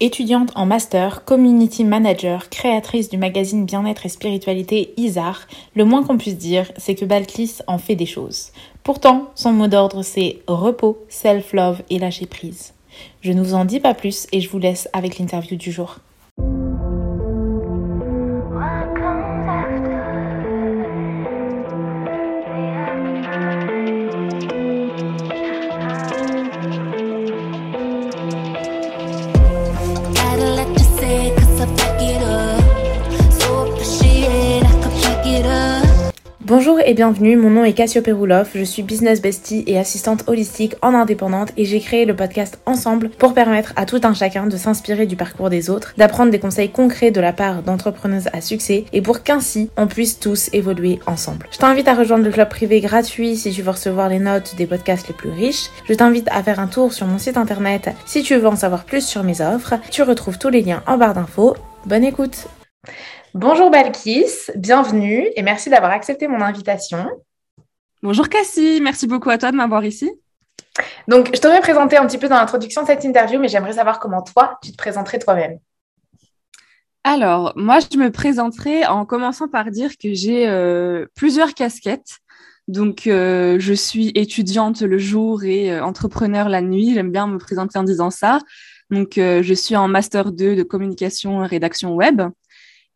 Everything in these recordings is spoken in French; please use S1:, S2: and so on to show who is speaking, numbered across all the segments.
S1: Étudiante en master, community manager, créatrice du magazine Bien-être et spiritualité Isar, le moins qu'on puisse dire, c'est que Balkis en fait des choses. Pourtant, son mot d'ordre c'est repos, self-love et lâcher prise. Je ne vous en dis pas plus et je vous laisse avec l'interview du jour. Bonjour et bienvenue, mon nom est Cassiope Rouloff, je suis business bestie et assistante holistique en indépendante et j'ai créé le podcast Ensemble pour permettre à tout un chacun de s'inspirer du parcours des autres, d'apprendre des conseils concrets de la part d'entrepreneuses à succès et pour qu'ainsi on puisse tous évoluer ensemble. Je t'invite à rejoindre le club privé gratuit si tu veux recevoir les notes des podcasts les plus riches. Je t'invite à faire un tour sur mon site internet si tu veux en savoir plus sur mes offres. Tu retrouves tous les liens en barre d'infos. Bonne écoute Bonjour Balkis, bienvenue et merci d'avoir accepté mon invitation.
S2: Bonjour Cassie, merci beaucoup à toi de m'avoir ici.
S1: Donc, je t'aurais présenté un petit peu dans l'introduction de cette interview, mais j'aimerais savoir comment toi, tu te présenterais toi-même.
S2: Alors, moi, je me présenterai en commençant par dire que j'ai euh, plusieurs casquettes. Donc, euh, je suis étudiante le jour et euh, entrepreneur la nuit. J'aime bien me présenter en disant ça. Donc, je suis en master 2 de communication et rédaction web.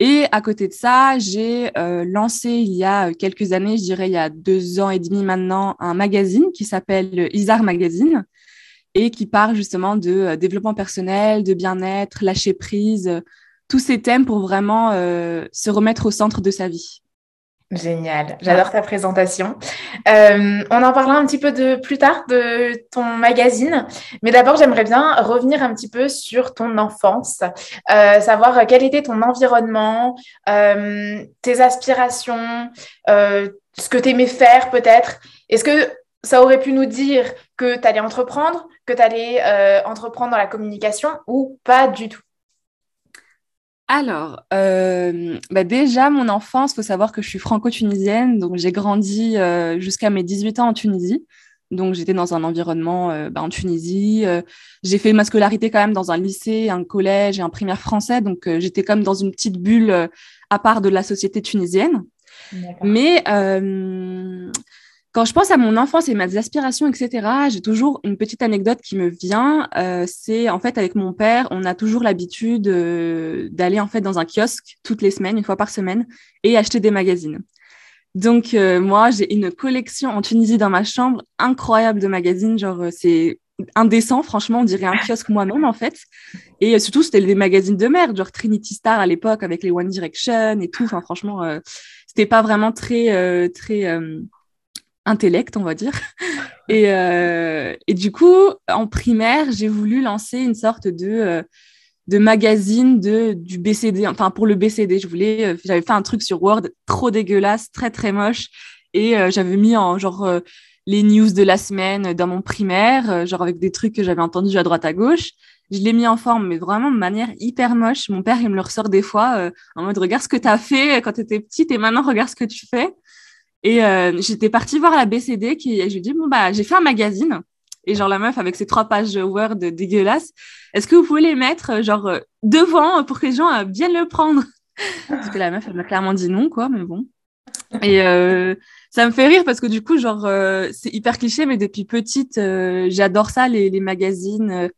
S2: Et à côté de ça, j'ai euh, lancé il y a quelques années, je dirais il y a deux ans et demi maintenant, un magazine qui s'appelle Isar Magazine et qui parle justement de euh, développement personnel, de bien-être, lâcher prise, euh, tous ces thèmes pour vraiment se remettre au centre de sa vie.
S1: Génial, j'adore ta présentation. Euh, on en parlera un petit peu de plus tard de ton magazine, mais d'abord j'aimerais bien revenir un petit peu sur ton enfance, euh, savoir quel était ton environnement, euh, tes aspirations, ce que tu aimais faire peut-être. Est-ce que ça aurait pu nous dire que tu entreprendre, que tu allais entreprendre dans la communication ou pas du tout?
S2: Alors, euh, bah déjà, mon enfance, il faut savoir que je suis franco-tunisienne, donc j'ai grandi euh, jusqu'à mes 18 ans en Tunisie. Donc, j'étais dans un environnement euh, bah, en Tunisie. j'ai fait ma scolarité quand même dans un lycée, un collège et un primaire français. Donc, j'étais comme dans une petite bulle à part de la société tunisienne. Mais quand je pense à mon enfance et mes aspirations, etc., j'ai toujours une petite anecdote qui me vient. Euh, c'est en fait avec mon père, on a toujours l'habitude euh, d'aller en fait dans un kiosque toutes les semaines, une fois par semaine, et acheter des magazines. Donc euh, moi, j'ai une collection en Tunisie dans ma chambre incroyable de magazines. Genre c'est indécent, franchement, on dirait un kiosque moi-même en fait. Et surtout, c'était des magazines de merde, genre Trinity Star à l'époque avec les One Direction et tout. Enfin, franchement, c'était pas vraiment très très intellect, on va dire. Et, euh, et du coup, en primaire, j'ai voulu lancer une sorte de, euh, de magazine de, du BCD, enfin pour le BCD. Je voulais, euh, j'avais fait un truc sur Word trop dégueulasse, très très moche, et j'avais mis en genre les news de la semaine dans mon primaire, genre avec des trucs que j'avais entendus à droite à gauche. Je l'ai mis en forme, mais vraiment de manière hyper moche. Mon père, il me le ressort des fois en mode regarde ce que tu as fait quand tu étais petite et maintenant regarde ce que tu fais. Et euh, j'étais partie voir la BCD qui, et je lui dis, bon, bah, j'ai fait un magazine. Et genre, la meuf avec ses trois pages Word dégueulasses, est-ce que vous pouvez les mettre, euh, genre, euh, devant pour que les gens viennent le prendre? Parce que la meuf, elle m'a clairement dit non, quoi, mais bon. Et ça me fait rire parce que du coup, genre, c'est hyper cliché, mais depuis petite, j'adore ça, les, les magazines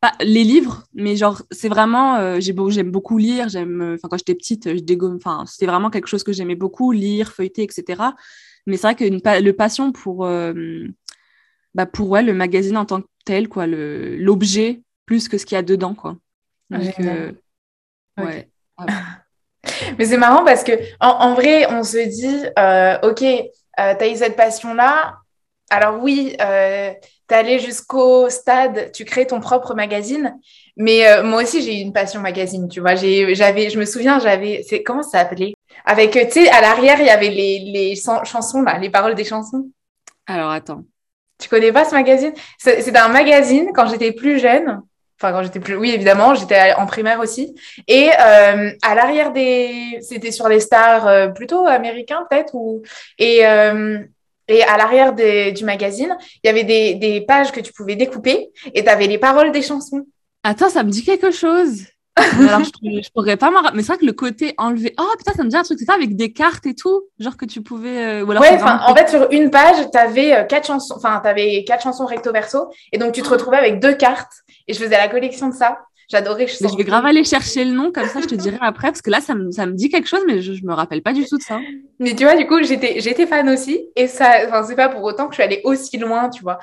S2: pas les livres, mais genre c'est vraiment euh, j'ai beau, j'aime beaucoup lire, j'aime euh, enfin quand j'étais petite, je dégomme enfin c'était vraiment quelque chose que j'aimais beaucoup lire, feuilleter etc. Mais c'est vrai que une, le passion pour euh, bah pour ouais, le magazine en tant que tel quoi, l'objet plus que ce qu'il y a dedans quoi. Donc,
S1: ouais. Ah mais c'est marrant parce que en, vrai, on se dit, ok, tu as eu cette passion-là. Alors oui, tu jusqu'au stade, tu crées ton propre magazine. Mais euh, moi aussi, j'ai eu une passion magazine, tu vois. J'avais, je me souviens, j'avais, c'est comment ça s'appelait? Avec, tu sais, à l'arrière, il y avait les, les chansons, là, les paroles des chansons.
S2: Alors, attends.
S1: Tu connais pas ce magazine? C'est un magazine quand j'étais plus jeune. Enfin, quand j'étais plus, oui, évidemment, j'étais en primaire aussi. Et euh, à l'arrière des, c'était sur les stars euh, plutôt américains peut-être ou et et à l'arrière du magazine, il y avait des, pages que tu pouvais découper et tu avais les paroles des chansons.
S2: Attends, ça me dit quelque chose. Alors, je, pourrais pas m'en Mais c'est vrai que le côté enlevé. Oh putain, ça me dit un truc, c'est ça avec des cartes et tout Genre que tu pouvais.
S1: Euh, ouais, en fait, sur une page, tu avais euh, quatre chansons, enfin, tu avais quatre chansons recto verso. Et donc, tu te retrouvais avec deux cartes. Et je faisais la collection de ça. J'adorais.
S2: Je, je vais grave aller chercher le nom, comme ça je te dirai après, parce que là, ça me, ça me dit quelque chose, mais je, je me rappelle pas du tout de ça.
S1: Mais tu vois, du coup, j'étais, j'étais fan aussi, et ça, enfin, c'est pas pour autant que je suis allée aussi loin, tu vois.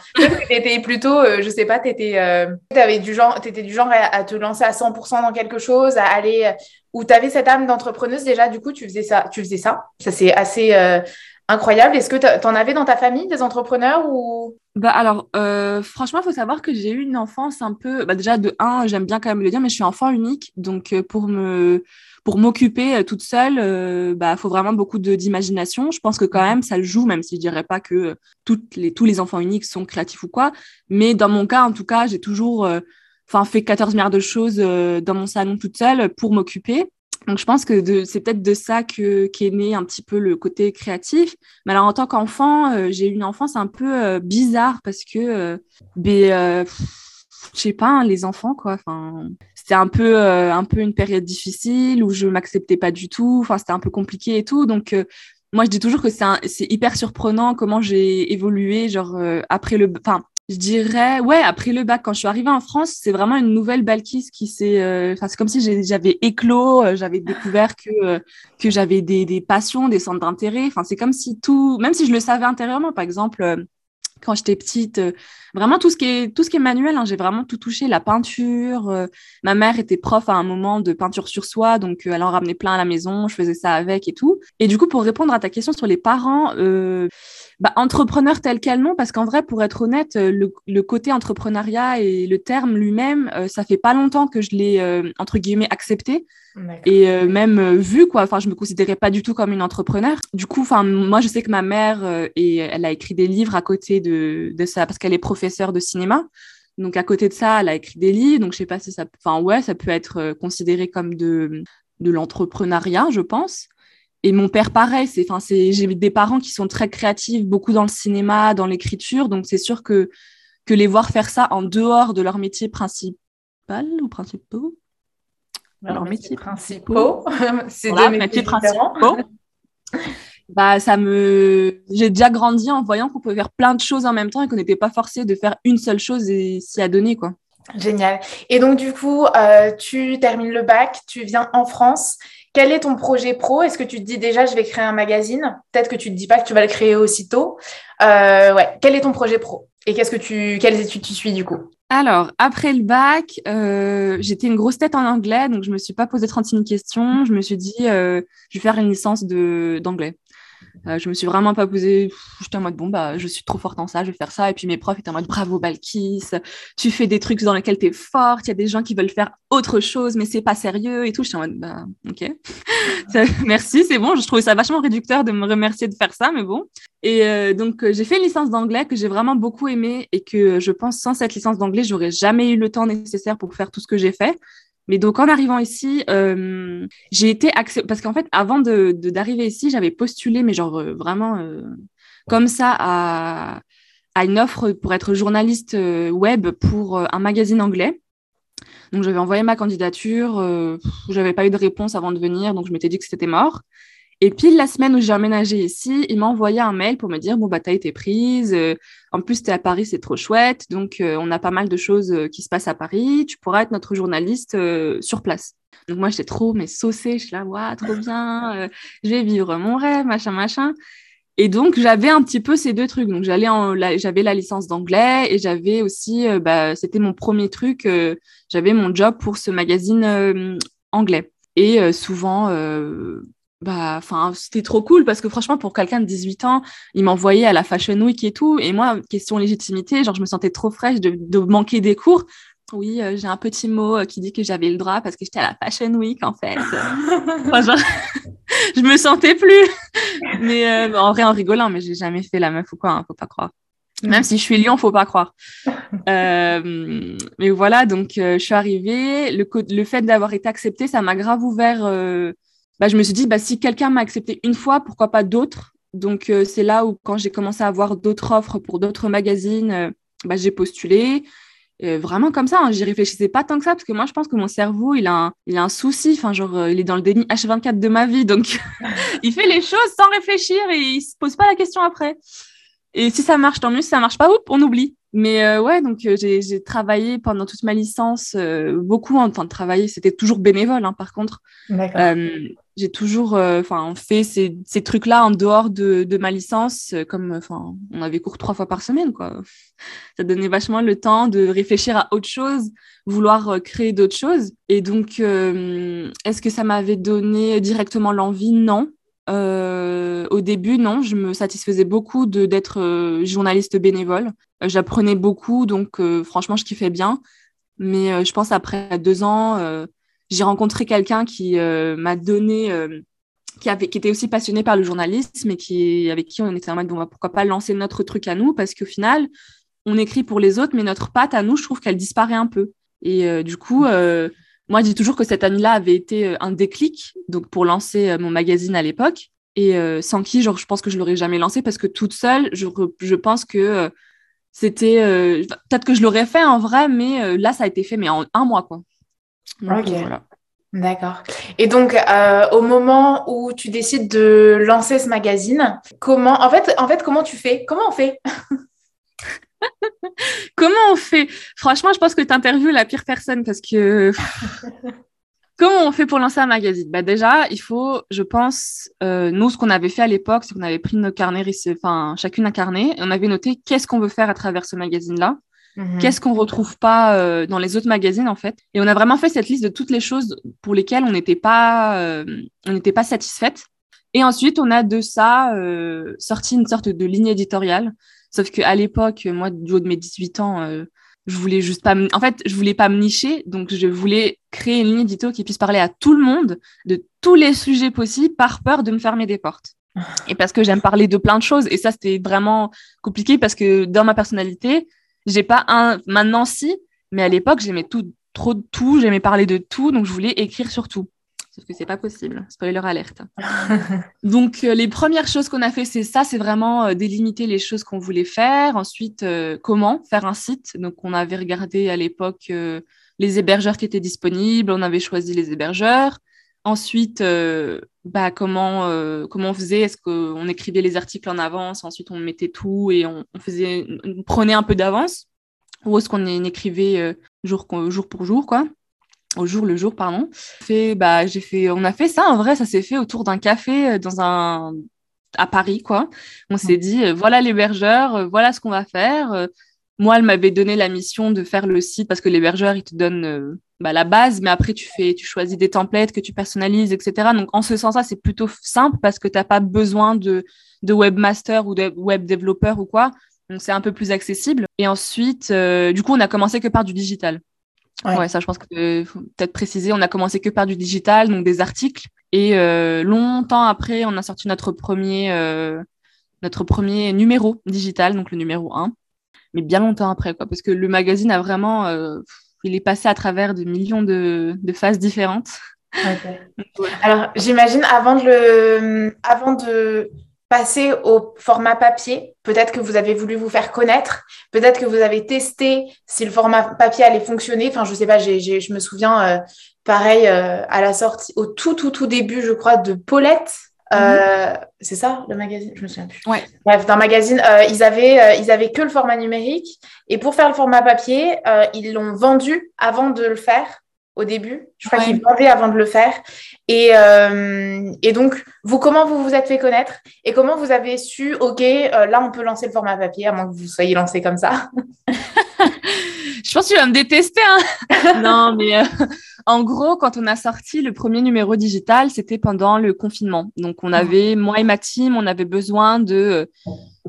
S1: T'étais plutôt, euh, je sais pas, t'étais, euh, t'avais du genre, t'étais du genre à, te lancer à 100% dans quelque chose, à aller, euh, où t'avais cette âme d'entrepreneuse déjà, du coup, tu faisais ça, tu faisais ça. Ça c'est assez, euh, incroyable. Est-ce que tu en avais dans ta famille des entrepreneurs ou?
S2: Bah alors, euh, franchement, faut savoir que j'ai eu une enfance un peu. Bah déjà de un, j'aime bien quand même le dire, mais je suis enfant unique, donc euh, pour me pour m'occuper euh, toute seule, bah faut vraiment beaucoup d'imagination. Je pense que quand même ça le joue, même si je dirais pas que toutes les tous les enfants uniques sont créatifs ou quoi. Mais dans mon cas, en tout cas, j'ai toujours enfin fait 14 milliards de choses dans mon salon toute seule pour m'occuper. Donc je pense que c'est peut-être de ça que qu'est né un petit peu le côté créatif. Mais alors en tant qu'enfant, euh, j'ai eu une enfance un peu euh, bizarre parce que euh, ben, euh, je sais pas, hein, les enfants quoi. Enfin, c'était un peu un peu une période difficile où je m'acceptais pas du tout. Enfin, c'était un peu compliqué et tout. Donc moi je dis toujours que c'est hyper surprenant comment j'ai évolué genre après le enfin je dirais, ouais, après le bac, quand je suis arrivée en France, c'est vraiment une nouvelle Balkis qui s'est. Euh, enfin, c'est comme si j'avais éclos, euh, j'avais découvert que, euh, que j'avais des, des passions, des centres d'intérêt. Enfin, c'est comme si tout, même si je le savais intérieurement, par exemple, quand j'étais petite, vraiment tout ce qui est, tout ce qui est manuel, hein, j'ai vraiment tout touché, la peinture. ma mère était prof à un moment de peinture sur soie, donc elle en ramenait plein à la maison, je faisais ça avec et tout. Et du coup, pour répondre à ta question sur les parents, bah, entrepreneur tel quel non, parce qu'en vrai, pour être honnête, euh, le, le, côté entrepreneuriat et le terme lui-même, euh, ça fait pas longtemps que je l'ai euh, entre guillemets accepté et même vu quoi. Enfin, je me considérais pas du tout comme une entrepreneur. Du coup, enfin, moi, je sais que ma mère et elle a écrit des livres à côté de, de ça parce qu'elle est professeure de cinéma. Donc à côté de ça, elle a écrit des livres. Donc je sais pas si ça, enfin ouais, ça peut être considéré comme de de l'entrepreneuriat, je pense. Et mon père, pareil, c'est, enfin, c'est, j'ai des parents qui sont très créatifs, beaucoup dans le cinéma, dans l'écriture, donc c'est sûr que, que les voir faire ça en dehors de leur métier principal ou principaux?
S1: Leur, métier, principaux,
S2: c'est deux métiers principaux. bah, ça me, j'ai déjà grandi en voyant qu'on pouvait faire plein de choses en même temps et qu'on n'était pas forcé de faire une seule chose et s'y adonner, quoi.
S1: Génial. Et donc, du coup, euh, tu termines le bac, tu viens en France. Quel est ton projet pro? Est-ce que tu te dis déjà, je vais créer un magazine? Peut-être que tu ne te dis pas que tu vas le créer aussitôt. Euh. Quel est ton projet pro? Et qu'est-ce que tu, quelles études tu suis du coup?
S2: Alors, après le bac, euh, j'étais une grosse tête en anglais, donc je me suis pas posé 36 questions. Je me suis dit, je vais faire une licence d'anglais. Euh, je me suis vraiment pas posé. J'étais en mode bon bah je suis trop forte en ça, je vais faire ça. Et puis mes profs étaient en mode bravo Balkis, tu fais des trucs dans lesquels tu es forte. Il y a des gens qui veulent faire autre chose, mais c'est pas sérieux et tout. J'étais en mode bah ok, merci, c'est bon. Je trouvais ça vachement réducteur de me remercier de faire ça, mais bon. Et euh, donc euh, j'ai fait une licence d'anglais que j'ai vraiment beaucoup aimé et que je pense sans cette licence d'anglais j'aurais jamais eu le temps nécessaire pour faire tout ce que j'ai fait. Mais donc, en arrivant ici, euh, j'ai été. Parce qu'en fait, avant d'arriver de, d'arriver ici, j'avais postulé, mais genre euh, vraiment euh, comme ça, à, à une offre pour être journaliste web pour un magazine anglais. Donc, j'avais envoyé ma candidature. j'avais pas eu de réponse avant de venir, donc je m'étais dit que c'était mort. Et puis, la semaine où j'ai emménagé ici, il m'a envoyé un mail pour me dire Bon, bah, t'as été prise. Euh, en plus, t'es à Paris, c'est trop chouette. Donc, euh, on a pas mal de choses euh, qui se passent à Paris. Tu pourras être notre journaliste sur place. Donc, moi, j'étais trop, mais saucée. Je suis là, waouh, trop bien. je vais vivre mon rêve, machin, machin. Et donc, j'avais un petit peu ces deux trucs. Donc, j'allais j'avais la licence d'anglais et j'avais aussi, bah, c'était mon premier truc. j'avais mon job pour ce magazine anglais. Et souvent, bah enfin c'était trop cool parce que franchement pour quelqu'un de 18 ans il m'envoyait à la fashion week et tout. Et moi question légitimité genre je me sentais trop fraîche de, de manquer des cours. Oui euh, j'ai un petit mot euh, qui dit que j'avais le droit parce que j'étais à la fashion week en fait. Enfin, genre, je me sentais plus. Mais euh, en vrai en rigolant mais j'ai jamais fait la meuf ou quoi hein, faut pas croire. Même si je suis Lyon, faut pas croire. Euh, mais voilà, donc je suis arrivée. Le, le fait d'avoir été acceptée, ça m'a grave ouvert euh, bah, je me suis dit, bah, si quelqu'un m'a accepté une fois, pourquoi pas d'autres? Donc, euh, c'est là où, quand j'ai commencé à avoir d'autres offres pour d'autres magazines, euh, bah, j'ai postulé. vraiment comme ça, hein, j'y réfléchissais pas tant que ça, parce que moi, je pense que mon cerveau, il a un, il a un souci, enfin, genre, il est dans le déni H24 de ma vie, donc il fait les choses sans réfléchir et il se pose pas la question après. Et si ça marche, tant mieux. Si ça marche pas, on oublie. Mais euh, ouais, donc euh, j'ai travaillé pendant toute ma licence euh, beaucoup en train de travailler. C'était toujours bénévole, hein, par contre. J'ai toujours enfin fait ces, trucs-là en dehors de, de ma licence, comme enfin on avait cours trois fois par semaine, quoi. Ça donnait vachement le temps de réfléchir à autre chose, vouloir créer d'autres choses. Et donc, est-ce que ça m'avait donné directement l'envie? Non. Euh, au début, non, je me satisfaisais beaucoup d'être euh, journaliste bénévole. Euh, j'apprenais beaucoup, donc franchement, je kiffais bien. Mais je pense après deux ans, j'ai rencontré quelqu'un qui m'a donné, qui, avait, qui était aussi passionné par le journalisme et qui, avec qui on était en mode, bon, bah, pourquoi pas lancer notre truc à nous, parce qu'au final, on écrit pour les autres, mais notre patte à nous, je trouve qu'elle disparaît un peu. Et du coup, moi, je dis toujours que cette année-là avait été euh, un déclic donc pour lancer euh, mon magazine à l'époque. Et euh, sans qui, genre, je pense que je l'aurais jamais lancé parce que toute seule, je, je pense que c'était peut-être que je l'aurais fait en vrai, mais là, ça a été fait mais en un mois, quoi.
S1: Ok. D'accord. Et donc, au moment où tu décides de lancer ce magazine, comment, en fait, en fait, comment tu fais? Comment on fait?
S2: Comment on fait? Franchement, je pense que tu interviews la pire personne parce que. Comment on fait pour lancer un magazine? Bah Déjà, il faut, je pense, euh, nous, ce qu'on avait fait à l'époque, c'est qu'on avait pris nos carnets, enfin, chacune un carnet, et on avait noté qu'est-ce qu'on veut faire à travers ce magazine-là, mhm. qu'est-ce qu'on retrouve pas euh, dans les autres magazines, en fait? Et on a vraiment fait cette liste de toutes les choses pour lesquelles on n'était pas, euh, on n'était pas satisfaite. Et ensuite, on a de ça sorti une sorte de ligne éditoriale Sauf qu'à l'époque, moi, du haut de mes 18 ans, euh, je voulais juste pas en fait je voulais pas me nicher donc je voulais créer une ligne édito qui puisse parler à tout le monde de tous les sujets possibles par peur de me fermer des portes et parce que j'aime parler de plein de choses et ça c'était vraiment compliqué parce que dans ma personnalité j'ai pas un maintenant si mais à l'époque j'aimais tout trop de tout j'aimais parler de tout donc je voulais écrire sur tout Sauf que c'est pas possible. Spoiler alerte. Donc, euh, les premières choses qu'on a fait, c'est ça, c'est vraiment euh, délimiter les choses qu'on voulait faire. Ensuite, euh, comment faire un site. Donc, on avait regardé à l'époque les hébergeurs qui étaient disponibles. On avait choisi les hébergeurs. Ensuite, bah, comment, comment on faisait? Est-ce qu'on écrivait les articles en avance? Ensuite, on mettait tout et on, faisait, on prenait un peu d'avance? Ou est-ce qu'on écrivait jour, jour pour jour, quoi? Au jour le jour pardon. Fait bah j'ai fait on a fait ça en vrai ça s'est fait autour d'un café euh, dans un à Paris quoi. On s'est dit euh, voilà l'hébergeur euh, voilà ce qu'on va faire moi elle m'avait donné la mission de faire le site parce que l'hébergeur il te donne bah, la base mais après tu fais tu choisis des templates que tu personnalises etc donc en ce sens là c'est plutôt simple parce que tu n'as pas besoin de de webmaster ou de web développeur ou quoi donc c'est un peu plus accessible et ensuite du coup on a commencé que par du digital Ouais. ça, je pense que faut peut-être préciser. On a commencé que par du digital, donc des articles. Et euh, longtemps après, on a sorti notre premier, euh, notre premier numéro digital, donc le numéro 1. Mais bien longtemps après, quoi, parce que le magazine a vraiment, euh, il est passé à travers de millions de, de phases différentes.
S1: Alors, j'imagine avant de le, avant de passer au format papier. Peut-être que vous avez voulu vous faire connaître. Peut-être que vous avez testé si le format papier allait fonctionner. Enfin, je sais pas, je me souviens, euh, pareil, euh, à la sortie, au tout, tout, tout début, je crois, de Paulette. Euh, mhm. C'est ça, le magazine? Je me souviens plus.
S2: Ouais.
S1: Bref, dans le magazine, ils, avaient, ils avaient que le format numérique. Et pour faire le format papier, ils l'ont vendu avant de le faire au début. Je crois qu'il qu'ils avant de le faire. Et, euh, et, donc, vous, comment vous vous êtes fait connaître? Et comment vous avez su, OK, euh, là, on peut lancer le format papier, à moins que vous soyez lancé comme ça?
S2: Je pense que tu vas me détester. Hein non, mais euh, en gros, quand on a sorti le premier numéro digital, c'était pendant le confinement. Donc, on avait, moi et ma team, on avait besoin de...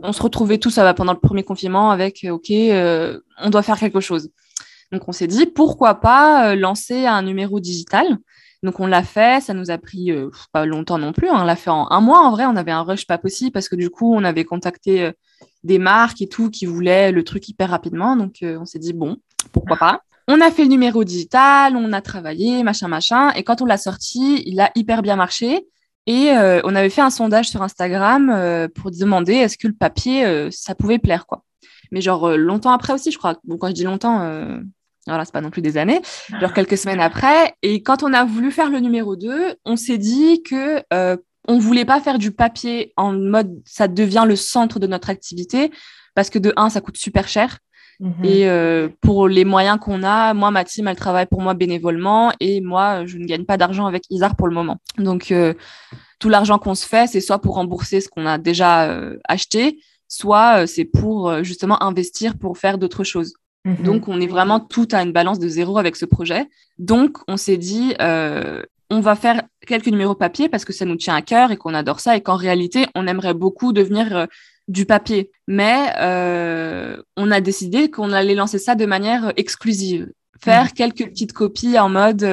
S2: on se retrouvait tous pendant le premier confinement avec, OK, on doit faire quelque chose. Donc on s'est dit pourquoi pas euh, lancer un numéro digital. Donc on l'a fait, ça nous a pris euh, pas longtemps non plus, hein. on l'a fait en un mois en vrai, on avait un rush pas possible parce que du coup on avait contacté euh, des marques et tout qui voulaient le truc hyper rapidement, donc on s'est dit bon, pourquoi pas? On a fait le numéro digital, on a travaillé, machin, machin, et quand on l'a sorti, il a hyper bien marché. Et on avait fait un sondage sur Instagram pour demander est-ce que le papier, ça pouvait plaire, quoi. mais genre longtemps après aussi, je crois. Bon, quand je dis longtemps, voilà, c'est pas non plus des années, genre quelques semaines après. Et quand on a voulu faire le numéro 2, on s'est dit que euh, on voulait pas faire du papier en mode ça devient le centre de notre activité parce que de un, ça coûte super cher. Mhm. Et euh, pour les moyens qu'on a, moi, ma team, elle travaille pour moi bénévolement et moi, je ne gagne pas d'argent avec Isar pour le moment. Donc, euh, tout l'argent qu'on se fait, c'est soit pour rembourser ce qu'on a déjà euh, acheté, soit c'est pour justement investir pour faire d'autres choses. Mhm. Donc, on est vraiment tout à une balance de zéro avec ce projet. Donc, on s'est dit, euh, on va faire quelques numéros papier parce que ça nous tient à cœur et qu'on adore ça et qu'en réalité, on aimerait beaucoup devenir euh, du papier. Mais euh, on a décidé qu'on allait lancer ça de manière exclusive. Faire mhm. quelques petites copies en mode,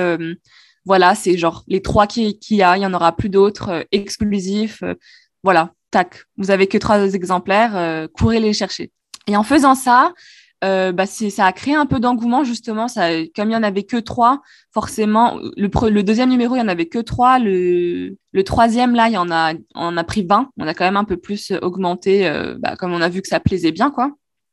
S2: voilà, c'est genre les trois qu'il y a, il y en aura plus d'autres, exclusifs. voilà, tac, vous avez que trois exemplaires, courez les chercher. Et en faisant ça, euh, bah ça a créé un peu d'engouement justement. Ça, comme il y en avait que trois, forcément, le, le deuxième numéro il y en avait que trois, le, le troisième là il y en a, on a pris 20. On a quand même un peu plus augmenté, euh, bah, comme on a vu que ça plaisait bien quoi.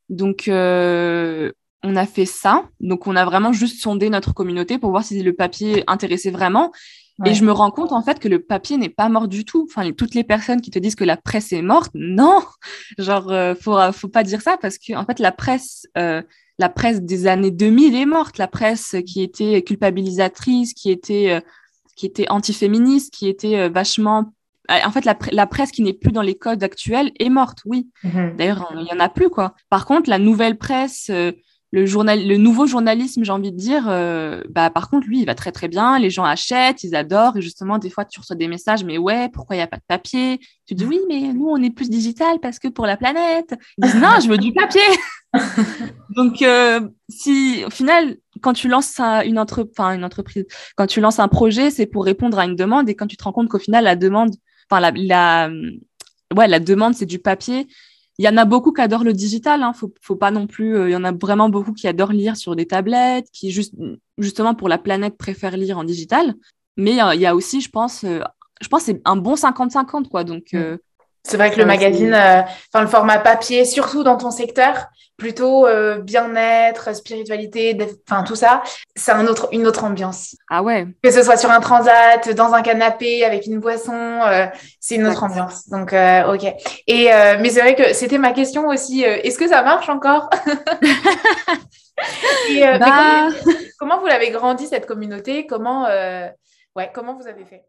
S2: Donc euh, on a fait ça. Donc on a vraiment juste sondé notre communauté pour voir si le papier intéressait vraiment. Et je me rends compte en fait que le papier n'est pas mort du tout. Enfin, toutes les personnes qui te disent que la presse est morte, non, genre euh, faut faut pas dire ça parce que en fait la presse euh, la presse des années 2000 est morte. La presse qui était culpabilisatrice, qui était euh, qui était antiféministe, qui était vachement en fait, la, la presse qui n'est plus dans les codes actuels est morte, oui. Mm-hmm. D'ailleurs, il y en a plus, quoi. Par contre, la nouvelle presse, le, nouveau journalisme, j'ai envie de dire, euh, bah, par contre, lui, il va très très bien. Les gens achètent, ils adorent. Et justement, des fois, tu reçois des messages, mais ouais, pourquoi il n'y a pas de papier? Tu dis oui, mais nous, on est plus digital parce que pour la planète. Ils disent non, je veux du papier. Donc, euh, si au final, quand tu lances une, entreprise, quand tu lances un projet, c'est pour répondre à une demande. Et quand tu te rends compte qu'au final, la demande, enfin, la demande, c'est du papier il y en a beaucoup qui adorent le digital. Hein. Faut, faut pas non plus. Euh, il y en a vraiment beaucoup qui adorent lire sur des tablettes, qui juste justement pour la planète préfèrent lire en digital. Mais il y, a aussi, je pense, euh, je pense c'est un bon 50-50 quoi. Donc mm.
S1: C'est vrai que le magazine, euh, enfin le format papier, surtout dans ton secteur, plutôt euh, bien-être, spiritualité, enfin tout ça, c'est un autre, une autre ambiance.
S2: Ah ouais.
S1: Que ce soit sur un transat, dans un canapé, avec une boisson, euh, c'est une autre ambiance. Donc ok. Et mais c'est vrai que c'était ma question aussi. Est-ce que ça marche encore? Et, bah... comment, comment, vous l'avez grandi cette communauté? Comment ouais, comment vous avez fait?